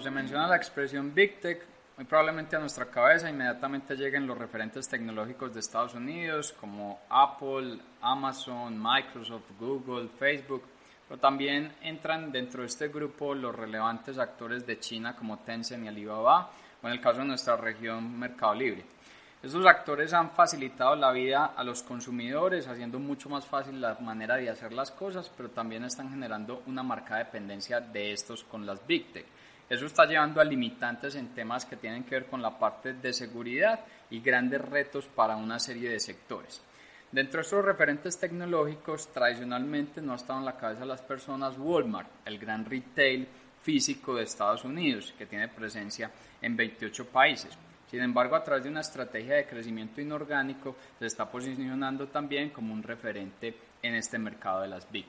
se menciona la expresión Big Tech, muy probablemente a nuestra cabeza inmediatamente lleguen los referentes tecnológicos de Estados Unidos como Apple, Amazon, Microsoft, Google, Facebook, pero también entran dentro de este grupo los relevantes actores de China como Tencent y Alibaba, o en el caso de nuestra región Mercado Libre. Estos actores han facilitado la vida a los consumidores, haciendo mucho más fácil la manera de hacer las cosas, pero también están generando una marcada dependencia de estos con las Big Tech. Eso está llevando a limitantes en temas que tienen que ver con la parte de seguridad y grandes retos para una serie de sectores. Dentro de estos referentes tecnológicos, tradicionalmente no ha estado en la cabeza de las personas Walmart, el gran retail físico de Estados Unidos, que tiene presencia en 28 países. Sin embargo, a través de una estrategia de crecimiento inorgánico, se está posicionando también como un referente en este mercado de las Big.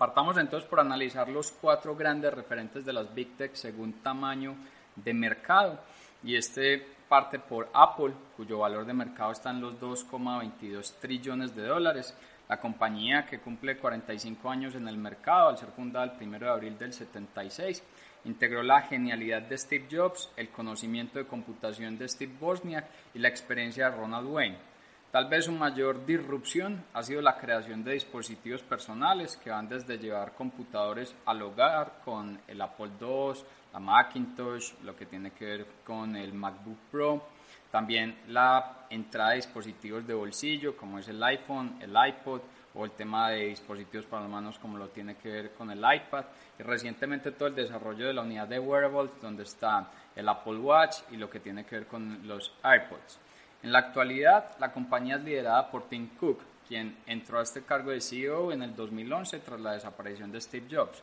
Partamos entonces por analizar los cuatro grandes referentes de las Big Tech según tamaño de mercado. Y este parte por Apple, cuyo valor de mercado está en los 2,22 trillones de dólares. La compañía que cumple 45 años en el mercado al ser fundada el 1 de abril del 76 integró la genialidad de Steve Jobs, el conocimiento de computación de Steve Wozniak y la experiencia de Ronald Wayne. Tal vez su mayor disrupción ha sido la creación de dispositivos personales que van desde llevar computadores al hogar con el Apple II, la Macintosh, lo que tiene que ver con el MacBook Pro, también la entrada de dispositivos de bolsillo como es el iPhone, el iPod o el tema de dispositivos para las manos como lo tiene que ver con el iPad y recientemente todo el desarrollo de la unidad de wearables donde está el Apple Watch y lo que tiene que ver con los AirPods. En la actualidad, la compañía es liderada por Tim Cook, quien entró a este cargo de CEO en el 2011 tras la desaparición de Steve Jobs.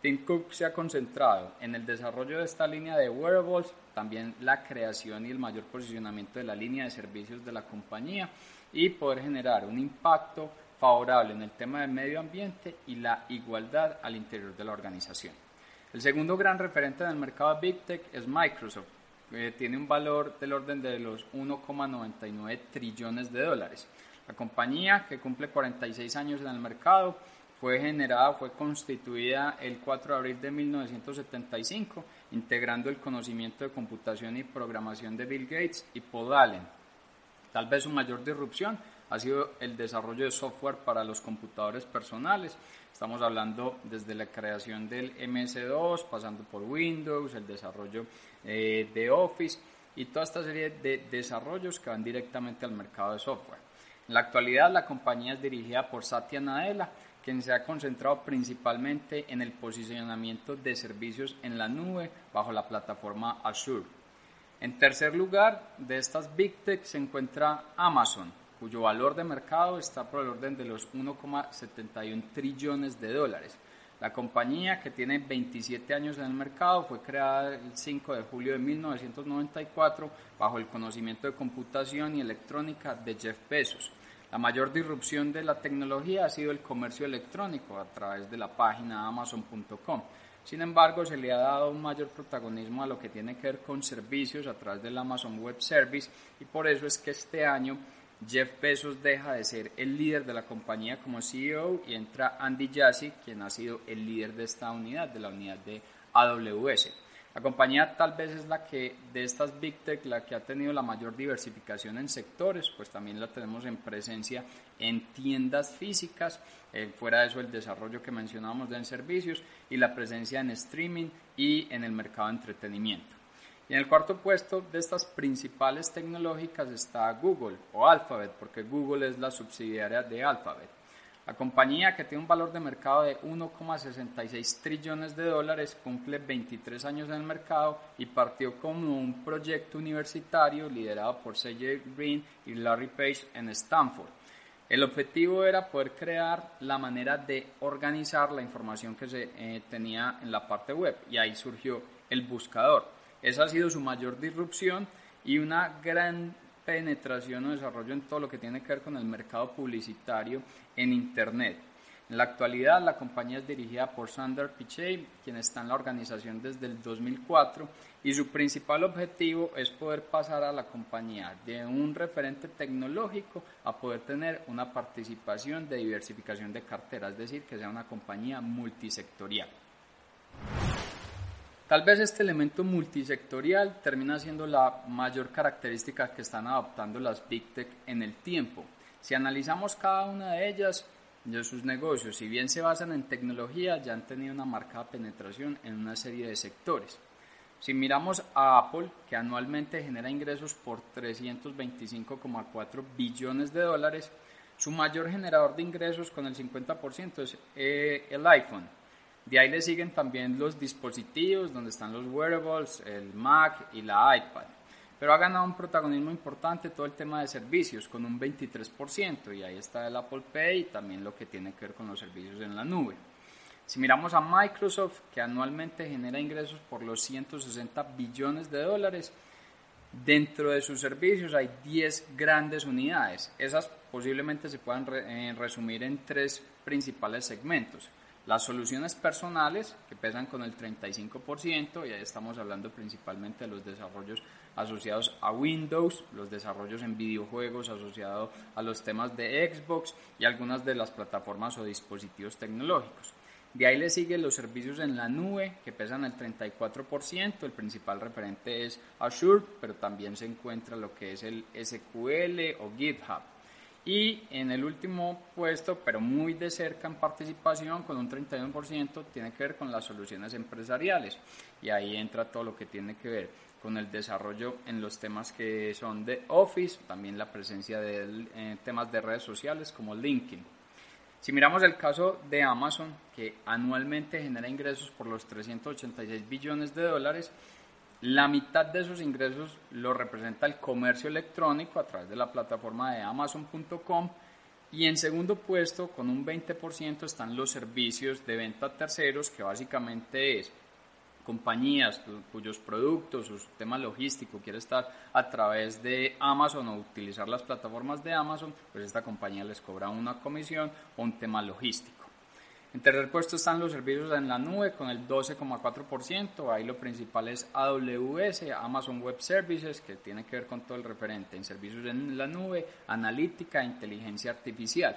Tim Cook se ha concentrado en el desarrollo de esta línea de wearables, también la creación y el mayor posicionamiento de la línea de servicios de la compañía y poder generar un impacto favorable en el tema del medio ambiente y la igualdad al interior de la organización. El segundo gran referente en el mercado Big Tech es Microsoft, eh, tiene un valor del orden de los 1,99 trillones de dólares. La compañía, que cumple 46 años en el mercado, fue generada, fue constituida el 4 de abril de 1975, integrando el conocimiento de computación y programación de Bill Gates y Paul Allen. Tal vez su mayor disrupción ha sido el desarrollo de software para los computadores personales. Estamos hablando desde la creación del MS2, pasando por Windows, el desarrollo eh, de Office y toda esta serie de desarrollos que van directamente al mercado de software. En la actualidad la compañía es dirigida por Satya Nadella, quien se ha concentrado principalmente en el posicionamiento de servicios en la nube bajo la plataforma Azure. En tercer lugar de estas Big Tech se encuentra Amazon, cuyo valor de mercado está por el orden de los 1,71 trillones de dólares. La compañía, que tiene 27 años en el mercado, fue creada el 5 de julio de 1994 bajo el conocimiento de computación y electrónica de Jeff Bezos. La mayor disrupción de la tecnología ha sido el comercio electrónico a través de la página amazon.com. Sin embargo, se le ha dado un mayor protagonismo a lo que tiene que ver con servicios a través del Amazon Web Service y por eso es que este año Jeff Bezos deja de ser el líder de la compañía como CEO y entra Andy Jassy, quien ha sido el líder de esta unidad, de la unidad de AWS. La compañía tal vez es la que de estas Big Tech la que ha tenido la mayor diversificación en sectores, pues también la tenemos en presencia en tiendas físicas, eh, fuera de eso el desarrollo que mencionábamos en servicios y la presencia en streaming y en el mercado de entretenimiento. Y en el cuarto puesto de estas principales tecnológicas está Google o Alphabet, porque Google es la subsidiaria de Alphabet. La compañía, que tiene un valor de mercado de 1,66 trillones de dólares, cumple 23 años en el mercado y partió como un proyecto universitario liderado por C.J. Green y Larry Page en Stanford. El objetivo era poder crear la manera de organizar la información que se eh, tenía en la parte web y ahí surgió el buscador. Esa ha sido su mayor disrupción y una gran penetración o desarrollo en todo lo que tiene que ver con el mercado publicitario en Internet. En la actualidad, la compañía es dirigida por Sander Pichey, quien está en la organización desde el 2004, y su principal objetivo es poder pasar a la compañía de un referente tecnológico a poder tener una participación de diversificación de cartera, es decir, que sea una compañía multisectorial. Tal vez este elemento multisectorial termina siendo la mayor característica que están adoptando las Big Tech en el tiempo. Si analizamos cada una de ellas, de sus negocios, si bien se basan en tecnología, ya han tenido una marcada penetración en una serie de sectores. Si miramos a Apple, que anualmente genera ingresos por 325,4 billones de dólares, su mayor generador de ingresos con el 50% es eh, el iPhone. De ahí le siguen también los dispositivos, donde están los wearables, el Mac y la iPad. Pero ha ganado un protagonismo importante todo el tema de servicios, con un 23%, y ahí está el Apple Pay y también lo que tiene que ver con los servicios en la nube. Si miramos a Microsoft, que anualmente genera ingresos por los 160 billones de dólares, dentro de sus servicios hay 10 grandes unidades. Esas posiblemente se puedan eh, resumir en tres principales segmentos. Las soluciones personales, que pesan con el 35%, y ahí estamos hablando principalmente de los desarrollos asociados a Windows, los desarrollos en videojuegos asociados a los temas de Xbox y algunas de las plataformas o dispositivos tecnológicos. De ahí le siguen los servicios en la nube, que pesan el 34%. El principal referente es Azure, pero también se encuentra lo que es el SQL o GitHub. Y en el último puesto, pero muy de cerca en participación, con un 31%, tiene que ver con las soluciones empresariales. Y ahí entra todo lo que tiene que ver con el desarrollo en los temas que son de Office, también la presencia de eh, temas de redes sociales como LinkedIn. Si miramos el caso de Amazon, que anualmente genera ingresos por los 386 billones de dólares, la mitad de esos ingresos lo representa el comercio electrónico a través de la plataforma de amazon.com y en segundo puesto, con un 20%, están los servicios de venta a terceros, que básicamente es compañías cuyos productos o su tema logístico quiere estar a través de Amazon o utilizar las plataformas de Amazon, pues esta compañía les cobra una comisión o un tema logístico. En tercer puesto están los servicios en la nube con el 12,4%. Ahí lo principal es AWS, Amazon Web Services, que tiene que ver con todo el referente en servicios en la nube, analítica e inteligencia artificial.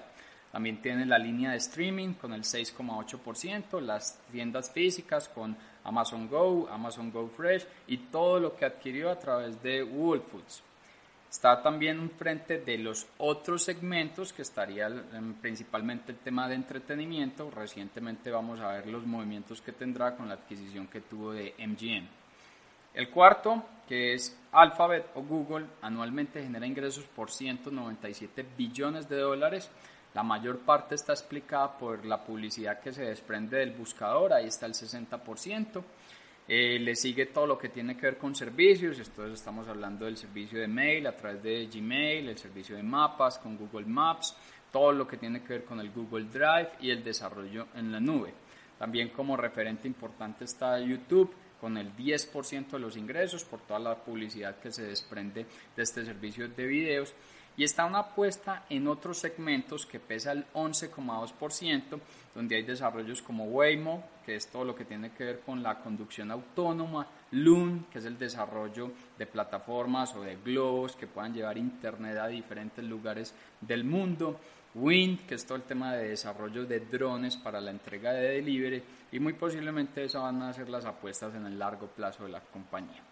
También tiene la línea de streaming con el 6,8%, las tiendas físicas con Amazon Go, Amazon Go Fresh y todo lo que adquirió a través de Whole Foods. Está también frente de los otros segmentos que estaría principalmente el tema de entretenimiento. Recientemente vamos a ver los movimientos que tendrá con la adquisición que tuvo de MGM. El cuarto, que es Alphabet o Google, anualmente genera ingresos por 197 billones de dólares la mayor parte está explicada por la publicidad que se desprende del buscador, ahí está el 60%. Eh, le sigue todo lo que tiene que ver con servicios, entonces estamos hablando del servicio de mail a través de Gmail, el servicio de mapas con Google Maps, todo lo que tiene que ver con el Google Drive y el desarrollo en la nube. También como referente importante está YouTube con el 10% de los ingresos por toda la publicidad que se desprende de este servicio de videos y está una apuesta en otros segmentos que pesa el 11,2%, donde hay desarrollos como Waymo, que es todo lo que tiene que ver con la conducción autónoma, Loon, que es el desarrollo de plataformas o de globos que puedan llevar internet a diferentes lugares del mundo, Wind, que es todo el tema de desarrollo de drones para la entrega de delivery, y muy posiblemente eso van a ser las apuestas en el largo plazo de la compañía.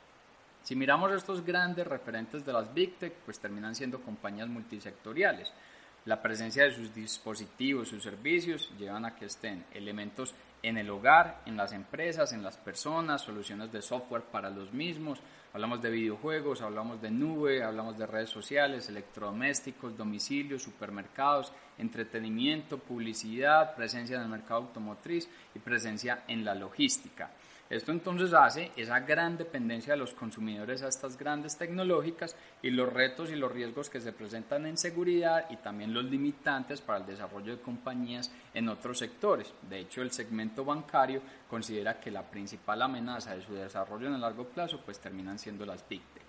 Si miramos estos grandes referentes de las Big Tech, pues terminan siendo compañías multisectoriales. La presencia de sus dispositivos, sus servicios, llevan a que estén elementos en el hogar, en las empresas, en las personas, soluciones de software para los mismos. Hablamos de videojuegos, hablamos de nube, hablamos de redes sociales, electrodomésticos, domicilios, supermercados, entretenimiento, publicidad, presencia en el mercado automotriz y presencia en la logística. Esto entonces hace esa gran dependencia de los consumidores a estas grandes tecnológicas y los retos y los riesgos que se presentan en seguridad y también los limitantes para el desarrollo de compañías en otros sectores. De hecho, el segmento bancario considera que la principal amenaza de su desarrollo en el largo plazo pues terminan siendo las Big Tech.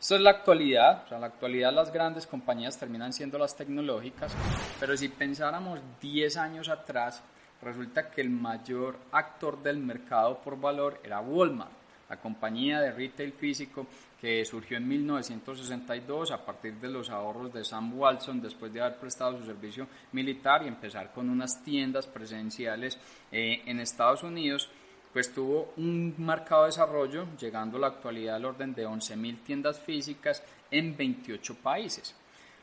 Es la actualidad, o sea, la actualidad las grandes compañías terminan siendo las tecnológicas, pero si pensáramos 10 años atrás, resulta que el mayor actor del mercado por valor era Walmart, la compañía de retail físico que surgió en 1962 a partir de los ahorros de Sam Walton después de haber prestado su servicio militar y empezar con unas tiendas presenciales eh, en Estados Unidos. pues tuvo un marcado desarrollo, llegando a la actualidad al orden de 11.000 tiendas físicas en 28 países.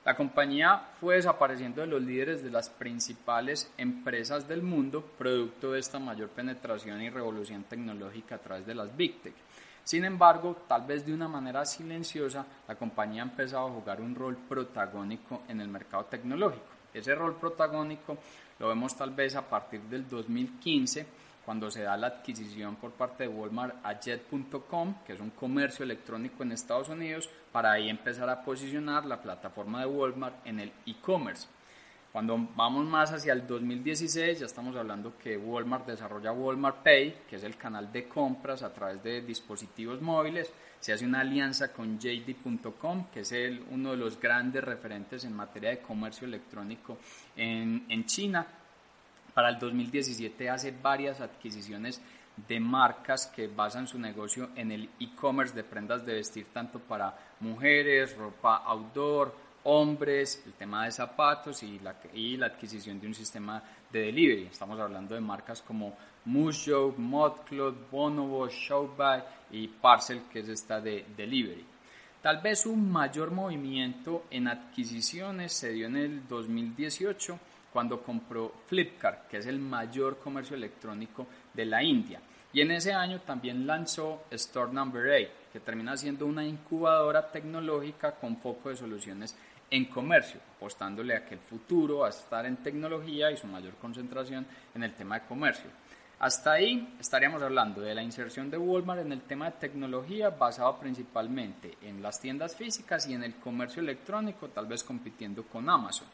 La compañía fue desapareciendo de los líderes de las principales empresas del mundo, producto de esta mayor penetración y revolución tecnológica a través de las Big Tech. Sin embargo, tal vez de una manera silenciosa, la compañía ha empezado a jugar un rol protagónico en el mercado tecnológico. Ese rol protagónico lo vemos tal vez a partir del 2015 cuando se da la adquisición por parte de Walmart a Jet.com, que es un comercio electrónico en Estados Unidos, para ahí empezar a posicionar la plataforma de Walmart en el e-commerce. Cuando vamos más hacia el 2016, ya estamos hablando que Walmart desarrolla Walmart Pay, que es el canal de compras a través de dispositivos móviles. Se hace una alianza con JD.com, que es el, uno de los grandes referentes en materia de comercio electrónico en, en China para el 2017 hace varias adquisiciones de marcas que basan su negocio en el e-commerce de prendas de vestir tanto para mujeres, ropa outdoor, hombres, el tema de zapatos y la, y la adquisición de un sistema de delivery. Estamos hablando de marcas como Musho, Modcloth, Bonobo, Showbuy y Parcel, que es esta de delivery. Tal vez un mayor movimiento en adquisiciones se dio en el 2018 cuando compró Flipkart, que es el mayor comercio electrónico de la India. Y en ese año también lanzó Store Number 8, que termina siendo una incubadora tecnológica con foco de soluciones en comercio, apostándole a que el futuro va a estar en tecnología y su mayor concentración en el tema de comercio. Hasta ahí estaríamos hablando de la inserción de Walmart en el tema de tecnología basado principalmente en las tiendas físicas y en el comercio electrónico, tal vez compitiendo con Amazon.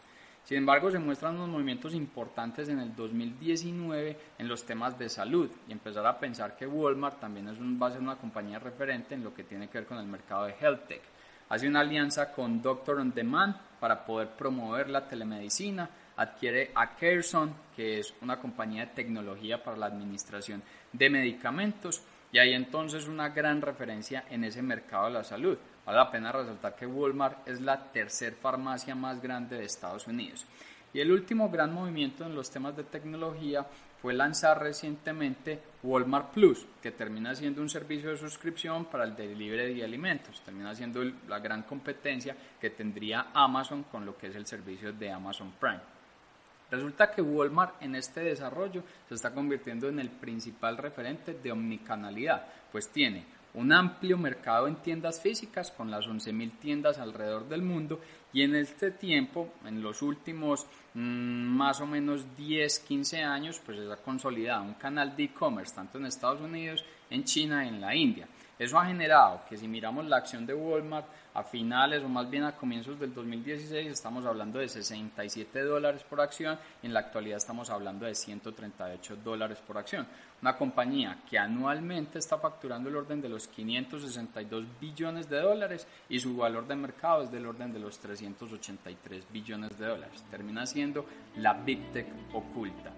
Sin embargo, se muestran unos movimientos importantes en el 2019 en los temas de salud y empezar a pensar que Walmart también es va a ser una compañía referente en lo que tiene que ver con el mercado de health tech. Hace una alianza con Doctor on Demand para poder promover la telemedicina. Adquiere a Carson, que es una compañía de tecnología para la administración de medicamentos. Y hay entonces una gran referencia en ese mercado de la salud. Vale la pena resaltar que Walmart es la tercer farmacia más grande de Estados Unidos. Y el último gran movimiento en los temas de tecnología fue lanzar recientemente Walmart Plus, que termina siendo un servicio de suscripción para el delivery de alimentos. Termina siendo la gran competencia que tendría Amazon con lo que es el servicio de Amazon Prime. Resulta que Walmart en este desarrollo se está convirtiendo en el principal referente de omnicanalidad, pues tiene un amplio mercado en tiendas físicas con las 11.000 tiendas alrededor del mundo y en este tiempo, en los últimos mm, más o menos 10, 15 años, pues se ha consolidado un canal de e-commerce tanto en Estados Unidos, en China y en la India. Eso ha generado que si miramos la acción de Walmart a finales o más bien a comienzos del 2016 estamos hablando de 67 dólares por acción en la actualidad estamos hablando de 138 dólares por acción. Una compañía que anualmente está facturando el orden de los 562 billones de dólares y su valor de mercado es del orden de los 383 billones de dólares. Termina siendo la Big Tech oculta.